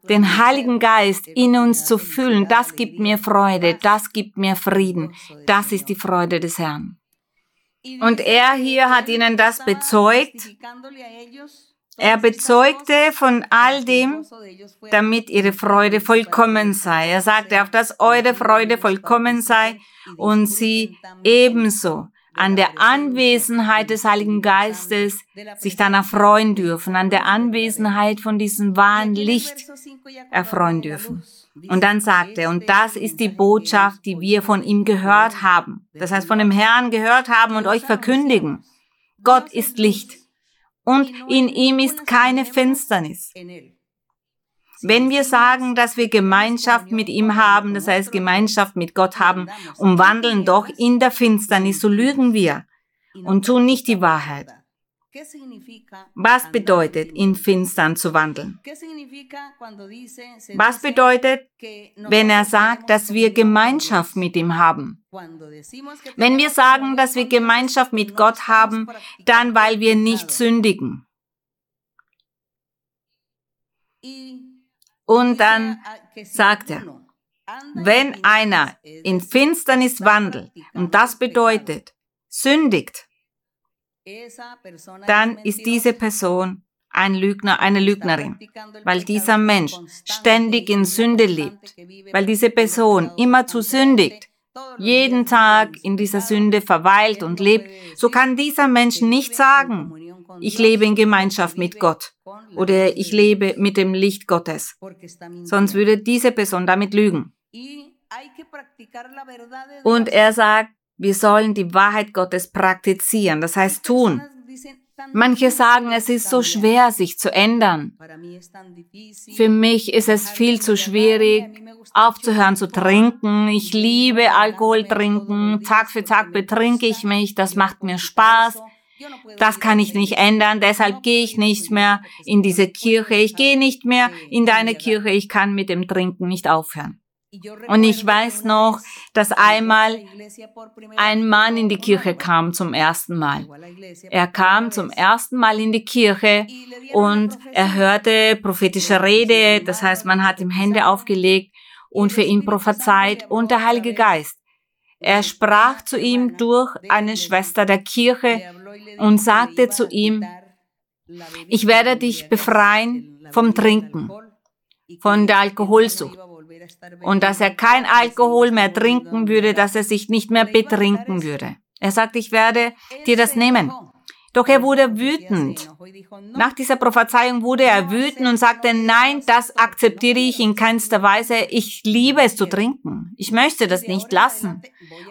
den Heiligen Geist in uns zu fühlen. Das gibt mir Freude, das gibt mir Frieden. Das ist die Freude des Herrn. Und er hier hat ihnen das bezeugt. Er bezeugte von all dem, damit ihre Freude vollkommen sei. Er sagte, auf dass eure Freude vollkommen sei und sie ebenso an der Anwesenheit des Heiligen Geistes sich dann erfreuen dürfen, an der Anwesenheit von diesem wahren Licht erfreuen dürfen. Und dann sagt er, und das ist die Botschaft, die wir von ihm gehört haben. Das heißt, von dem Herrn gehört haben und euch verkündigen. Gott ist Licht und in ihm ist keine Finsternis. Wenn wir sagen, dass wir Gemeinschaft mit ihm haben, das heißt Gemeinschaft mit Gott haben, und wandeln doch in der Finsternis, so lügen wir und tun nicht die Wahrheit. Was bedeutet, in Finstern zu wandeln? Was bedeutet, wenn er sagt, dass wir Gemeinschaft mit ihm haben? Wenn wir sagen, dass wir Gemeinschaft mit Gott haben, dann weil wir nicht sündigen. Und dann sagt er, wenn einer in Finsternis wandelt, und das bedeutet, sündigt, dann ist diese Person ein Lügner, eine Lügnerin, weil dieser Mensch ständig in Sünde lebt, weil diese Person immer zu sündigt, jeden Tag in dieser Sünde verweilt und lebt, so kann dieser Mensch nicht sagen, ich lebe in Gemeinschaft mit Gott oder ich lebe mit dem Licht Gottes. Sonst würde diese Person damit lügen. Und er sagt, wir sollen die Wahrheit Gottes praktizieren, das heißt tun. Manche sagen, es ist so schwer, sich zu ändern. Für mich ist es viel zu schwierig, aufzuhören zu trinken. Ich liebe Alkohol trinken. Tag für Tag betrinke ich mich. Das macht mir Spaß. Das kann ich nicht ändern. Deshalb gehe ich nicht mehr in diese Kirche. Ich gehe nicht mehr in deine Kirche. Ich kann mit dem Trinken nicht aufhören. Und ich weiß noch, dass einmal ein Mann in die Kirche kam zum ersten Mal. Er kam zum ersten Mal in die Kirche und er hörte prophetische Rede, das heißt, man hat ihm Hände aufgelegt und für ihn prophezeit und der Heilige Geist. Er sprach zu ihm durch eine Schwester der Kirche und sagte zu ihm, ich werde dich befreien vom Trinken, von der Alkoholsucht und dass er kein Alkohol mehr trinken würde, dass er sich nicht mehr betrinken würde. Er sagt, ich werde dir das nehmen. Doch er wurde wütend. Nach dieser Prophezeiung wurde er wütend und sagte, nein, das akzeptiere ich in keinster Weise. Ich liebe es zu trinken. Ich möchte das nicht lassen.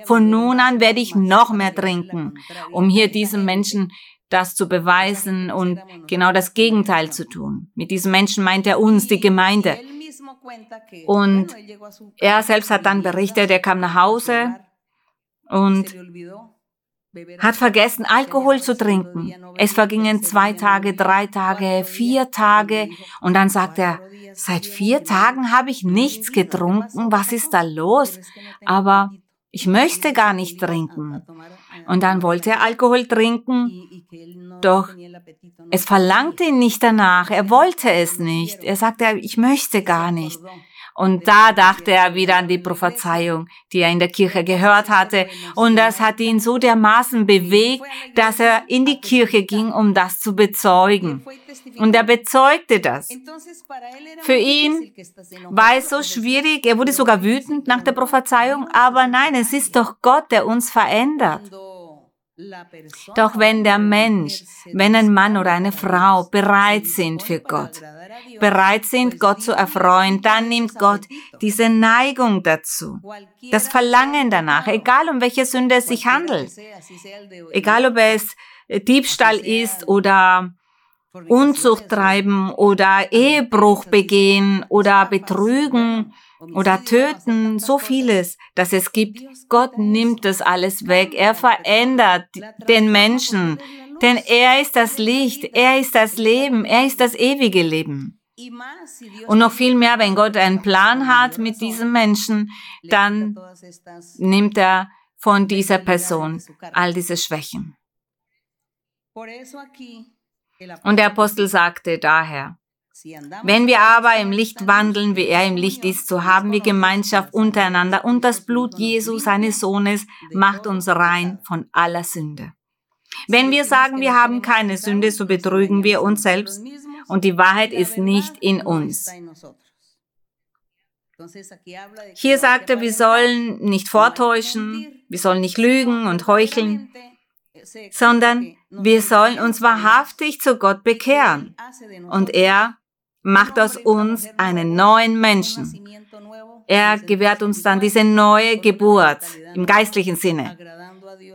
Von nun an werde ich noch mehr trinken, um hier diesem Menschen das zu beweisen und genau das Gegenteil zu tun. Mit diesem Menschen meint er uns, die Gemeinde. Und er selbst hat dann berichtet, er kam nach Hause und hat vergessen, Alkohol zu trinken. Es vergingen zwei Tage, drei Tage, vier Tage und dann sagt er, seit vier Tagen habe ich nichts getrunken, was ist da los? Aber ich möchte gar nicht trinken. Und dann wollte er Alkohol trinken, doch es verlangte ihn nicht danach, er wollte es nicht. Er sagte, ich möchte gar nicht. Und da dachte er wieder an die Prophezeiung, die er in der Kirche gehört hatte. Und das hat ihn so dermaßen bewegt, dass er in die Kirche ging, um das zu bezeugen. Und er bezeugte das. Für ihn war es so schwierig, er wurde sogar wütend nach der Prophezeiung, aber nein, es ist doch Gott, der uns verändert. Doch wenn der Mensch, wenn ein Mann oder eine Frau bereit sind für Gott, bereit sind, Gott zu erfreuen, dann nimmt Gott diese Neigung dazu, das Verlangen danach, egal um welche Sünde es sich handelt, egal ob es Diebstahl ist oder Unzucht treiben oder Ehebruch begehen oder betrügen oder töten, so vieles, dass es gibt. Gott nimmt das alles weg. Er verändert den Menschen, denn er ist das Licht, er ist das Leben, er ist das ewige Leben. Und noch viel mehr, wenn Gott einen Plan hat mit diesem Menschen, dann nimmt er von dieser Person all diese Schwächen. Und der Apostel sagte daher, wenn wir aber im Licht wandeln, wie er im Licht ist, so haben wir Gemeinschaft untereinander. Und das Blut Jesu, seines Sohnes, macht uns rein von aller Sünde. Wenn wir sagen, wir haben keine Sünde, so betrügen wir uns selbst und die Wahrheit ist nicht in uns. Hier sagt er, wir sollen nicht vortäuschen, wir sollen nicht lügen und heucheln, sondern wir sollen uns wahrhaftig zu Gott bekehren. Und er macht aus uns einen neuen Menschen. Er gewährt uns dann diese neue Geburt im geistlichen Sinne,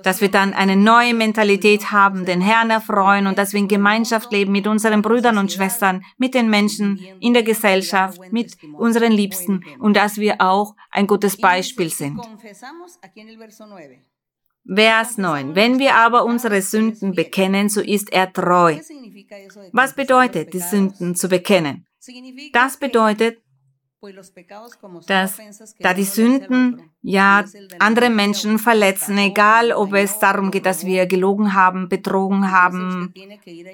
dass wir dann eine neue Mentalität haben, den Herrn erfreuen und dass wir in Gemeinschaft leben mit unseren Brüdern und Schwestern, mit den Menschen in der Gesellschaft, mit unseren Liebsten und dass wir auch ein gutes Beispiel sind. Vers 9. Wenn wir aber unsere Sünden bekennen, so ist er treu. Was bedeutet, die Sünden zu bekennen? Das bedeutet, dass da die Sünden ja andere Menschen verletzen, egal ob es darum geht, dass wir gelogen haben, betrogen haben,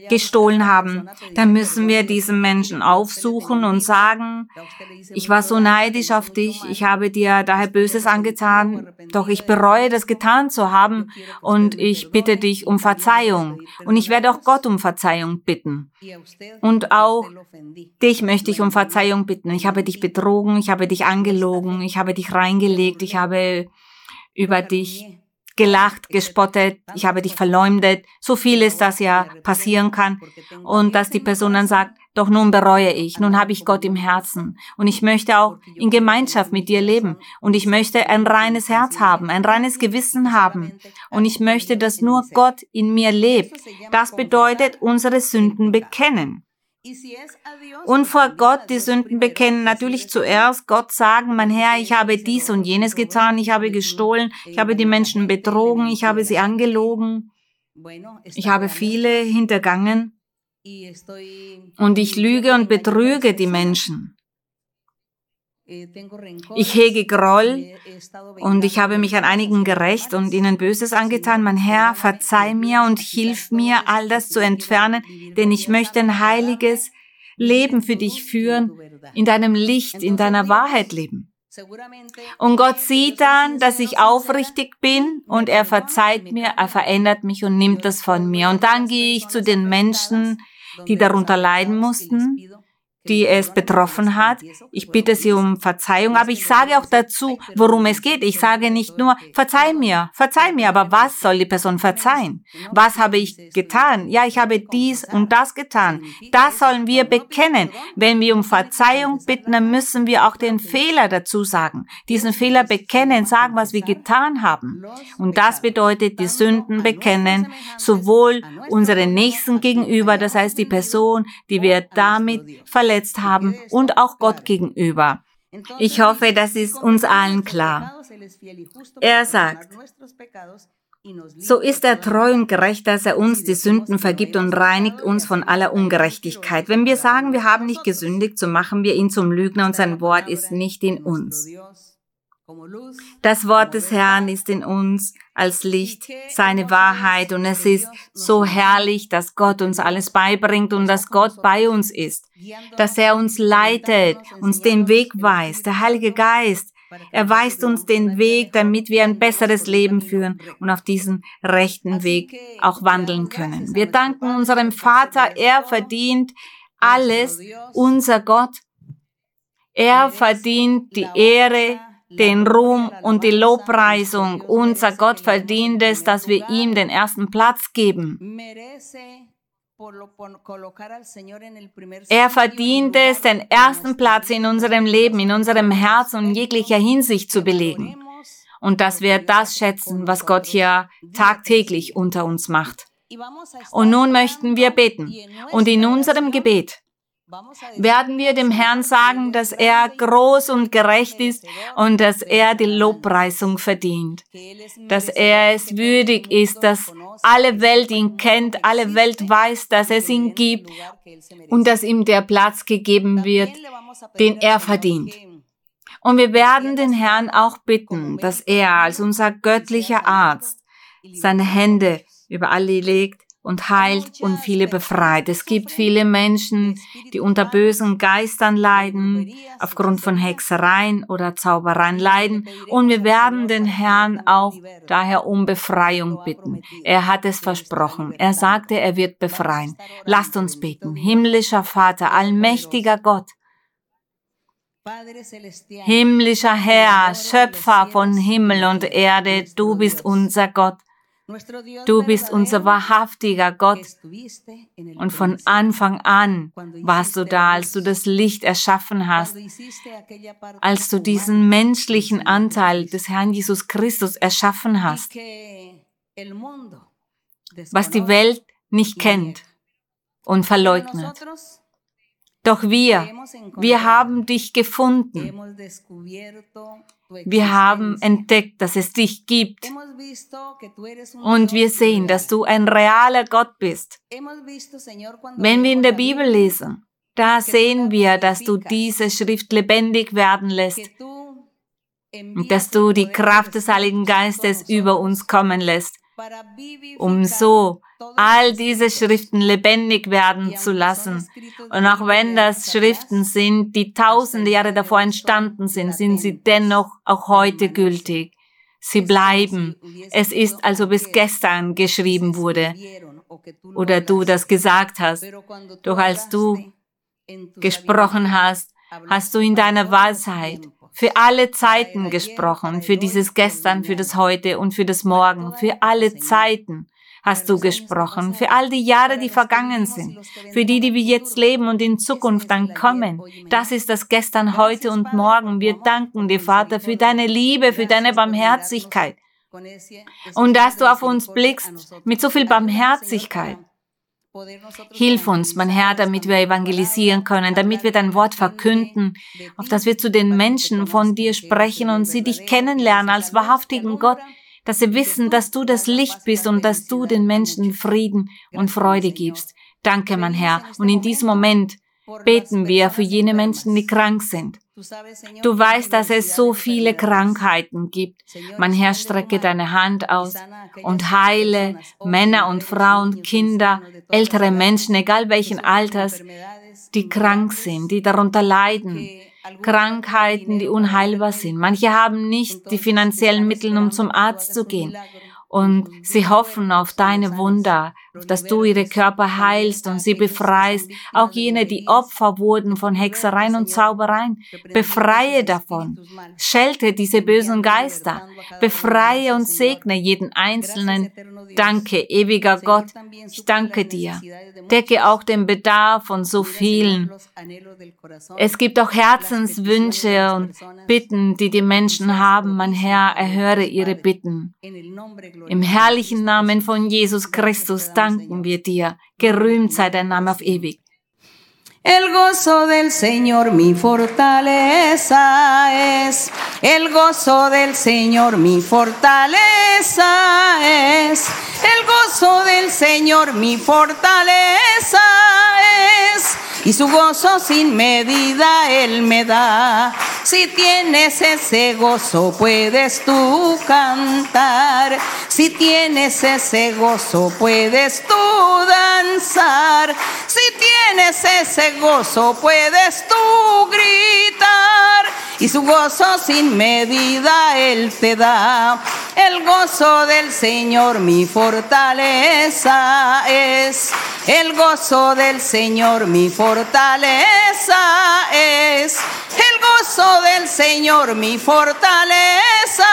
gestohlen haben, dann müssen wir diesen Menschen aufsuchen und sagen, ich war so neidisch auf dich, ich habe dir daher Böses angetan, doch ich bereue das getan zu haben und ich bitte dich um Verzeihung und ich werde auch Gott um Verzeihung bitten. Und auch dich möchte ich um Verzeihung bitten. Ich habe dich betrogen, ich habe dich angelogen, ich habe dich reingelegt, ich habe über dich gelacht, gespottet, ich habe dich verleumdet, so vieles, das ja passieren kann. Und dass die Person dann sagt, doch nun bereue ich, nun habe ich Gott im Herzen. Und ich möchte auch in Gemeinschaft mit dir leben. Und ich möchte ein reines Herz haben, ein reines Gewissen haben. und ich möchte, dass nur Gott in mir lebt. Das bedeutet unsere Sünden bekennen. Und vor Gott die Sünden bekennen. Natürlich zuerst Gott sagen, mein Herr, ich habe dies und jenes getan, ich habe gestohlen, ich habe die Menschen betrogen, ich habe sie angelogen, ich habe viele hintergangen. Und ich lüge und betrüge die Menschen. Eh, ich hege Groll und ich habe mich an einigen gerecht und ihnen Böses angetan. Mein Herr, verzeih mir und hilf mir, all das zu entfernen, denn ich möchte ein heiliges Leben für dich führen, in deinem Licht, in deiner Wahrheit leben. Und Gott sieht dann, dass ich aufrichtig bin und er verzeiht mir, er verändert mich und nimmt das von mir. Und dann gehe ich zu den Menschen, die darunter leiden mussten die es betroffen hat. Ich bitte Sie um Verzeihung, aber ich sage auch dazu, worum es geht. Ich sage nicht nur, verzeih mir, verzeih mir, aber was soll die Person verzeihen? Was habe ich getan? Ja, ich habe dies und das getan. Das sollen wir bekennen. Wenn wir um Verzeihung bitten, dann müssen wir auch den Fehler dazu sagen. Diesen Fehler bekennen, sagen, was wir getan haben. Und das bedeutet die Sünden bekennen, sowohl unseren Nächsten gegenüber, das heißt die Person, die wir damit verletzen, verletzt haben und auch Gott gegenüber. Ich hoffe, das ist uns allen klar. Er sagt, so ist er treu und gerecht, dass er uns die Sünden vergibt und reinigt uns von aller Ungerechtigkeit. Wenn wir sagen, wir haben nicht gesündigt, so machen wir ihn zum Lügner und sein Wort ist nicht in uns. Das Wort des Herrn ist in uns als Licht, seine Wahrheit und es ist so herrlich, dass Gott uns alles beibringt und dass Gott bei uns ist, dass er uns leitet, uns den Weg weist, der Heilige Geist. Er weist uns den Weg, damit wir ein besseres Leben führen und auf diesem rechten Weg auch wandeln können. Wir danken unserem Vater, er verdient alles, unser Gott. Er verdient die Ehre, den Ruhm und die Lobpreisung. Unser Gott verdient es, dass wir ihm den ersten Platz geben. Er verdient es, den ersten Platz in unserem Leben, in unserem Herz und in jeglicher Hinsicht zu belegen. Und dass wir das schätzen, was Gott hier tagtäglich unter uns macht. Und nun möchten wir beten. Und in unserem Gebet werden wir dem Herrn sagen, dass er groß und gerecht ist und dass er die Lobpreisung verdient, dass er es würdig ist, dass alle Welt ihn kennt, alle Welt weiß, dass es ihn gibt und dass ihm der Platz gegeben wird, den er verdient. Und wir werden den Herrn auch bitten, dass er als unser göttlicher Arzt seine Hände über alle legt und heilt und viele befreit. Es gibt viele Menschen, die unter bösen Geistern leiden, aufgrund von Hexereien oder Zaubereien leiden. Und wir werden den Herrn auch daher um Befreiung bitten. Er hat es versprochen. Er sagte, er wird befreien. Lasst uns beten. Himmlischer Vater, allmächtiger Gott, Himmlischer Herr, Schöpfer von Himmel und Erde, du bist unser Gott. Du bist unser wahrhaftiger Gott. Und von Anfang an warst du da, als du das Licht erschaffen hast, als du diesen menschlichen Anteil des Herrn Jesus Christus erschaffen hast, was die Welt nicht kennt und verleugnet. Doch wir, wir haben dich gefunden. Wir haben entdeckt, dass es dich gibt. Und wir sehen, dass du ein realer Gott bist. Wenn wir in der Bibel lesen, da sehen wir, dass du diese Schrift lebendig werden lässt. Und dass du die Kraft des Heiligen Geistes über uns kommen lässt, um so all diese Schriften lebendig werden zu lassen. Und auch wenn das Schriften sind, die tausende Jahre davor entstanden sind, sind sie dennoch auch heute gültig. Sie bleiben. Es ist, als ob es gestern geschrieben wurde oder du das gesagt hast. Doch als du gesprochen hast, hast du in deiner Weisheit für alle Zeiten gesprochen, für dieses Gestern, für das Heute und für das Morgen, für alle Zeiten hast du gesprochen, für all die Jahre, die vergangen sind, für die, die wir jetzt leben und in Zukunft dann kommen. Das ist das Gestern, heute und morgen. Wir danken dir, Vater, für deine Liebe, für deine Barmherzigkeit. Und dass du auf uns blickst mit so viel Barmherzigkeit. Hilf uns, mein Herr, damit wir evangelisieren können, damit wir dein Wort verkünden, auf dass wir zu den Menschen von dir sprechen und sie dich kennenlernen als wahrhaftigen Gott, dass sie wissen, dass du das Licht bist und dass du den Menschen Frieden und Freude gibst. Danke, mein Herr. Und in diesem Moment beten wir für jene Menschen, die krank sind. Du weißt, dass es so viele Krankheiten gibt. Mein Herr, strecke deine Hand aus und heile Männer und Frauen, Kinder, ältere Menschen, egal welchen Alters, die krank sind, die darunter leiden. Krankheiten, die unheilbar sind. Manche haben nicht die finanziellen Mittel, um zum Arzt zu gehen. Und sie hoffen auf deine Wunder, dass du ihre Körper heilst und sie befreist. Auch jene, die Opfer wurden von Hexereien und Zaubereien. Befreie davon. Schelte diese bösen Geister. Befreie und segne jeden Einzelnen. Danke, ewiger Gott. Ich danke dir. Decke auch den Bedarf von so vielen. Es gibt auch Herzenswünsche und Bitten, die die Menschen haben. Mein Herr, erhöre ihre Bitten. Im herrlichen Namen von Jesus Christus danken wir dir. Gerühmt sei dein Name auf ewig. El gozo del Señor mi fortaleza es. El gozo del Señor mi fortaleza es. El gozo del Señor mi fortaleza es. Y su gozo sin medida Él me da. Si tienes ese gozo puedes tú cantar. Si tienes ese gozo puedes tú danzar. Si tienes ese gozo puedes tú gritar. Y su gozo sin medida Él te da. El gozo del Señor mi fortaleza es. El gozo del Señor mi fortaleza es. El gozo del Señor mi fortaleza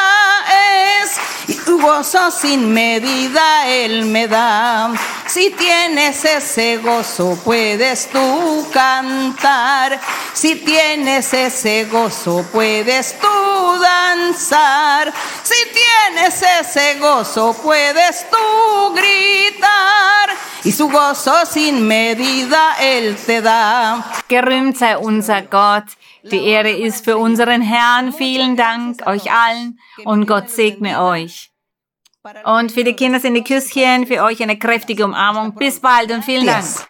es. Y gozo sin medida Él me da. Si tienes ese gozo puedes tú cantar. Si tienes ese gozo puedes tú danzar. Si tienes ese gozo puedes tú gritar. Y su gozo sin medida Él te da. Gerühmt sei unser Gott. Die Ehre ist für unseren Herrn. Vielen Dank euch allen und Gott segne euch. Und für die Kinder sind die Küsschen, für euch eine kräftige Umarmung. Bis bald und vielen Dank.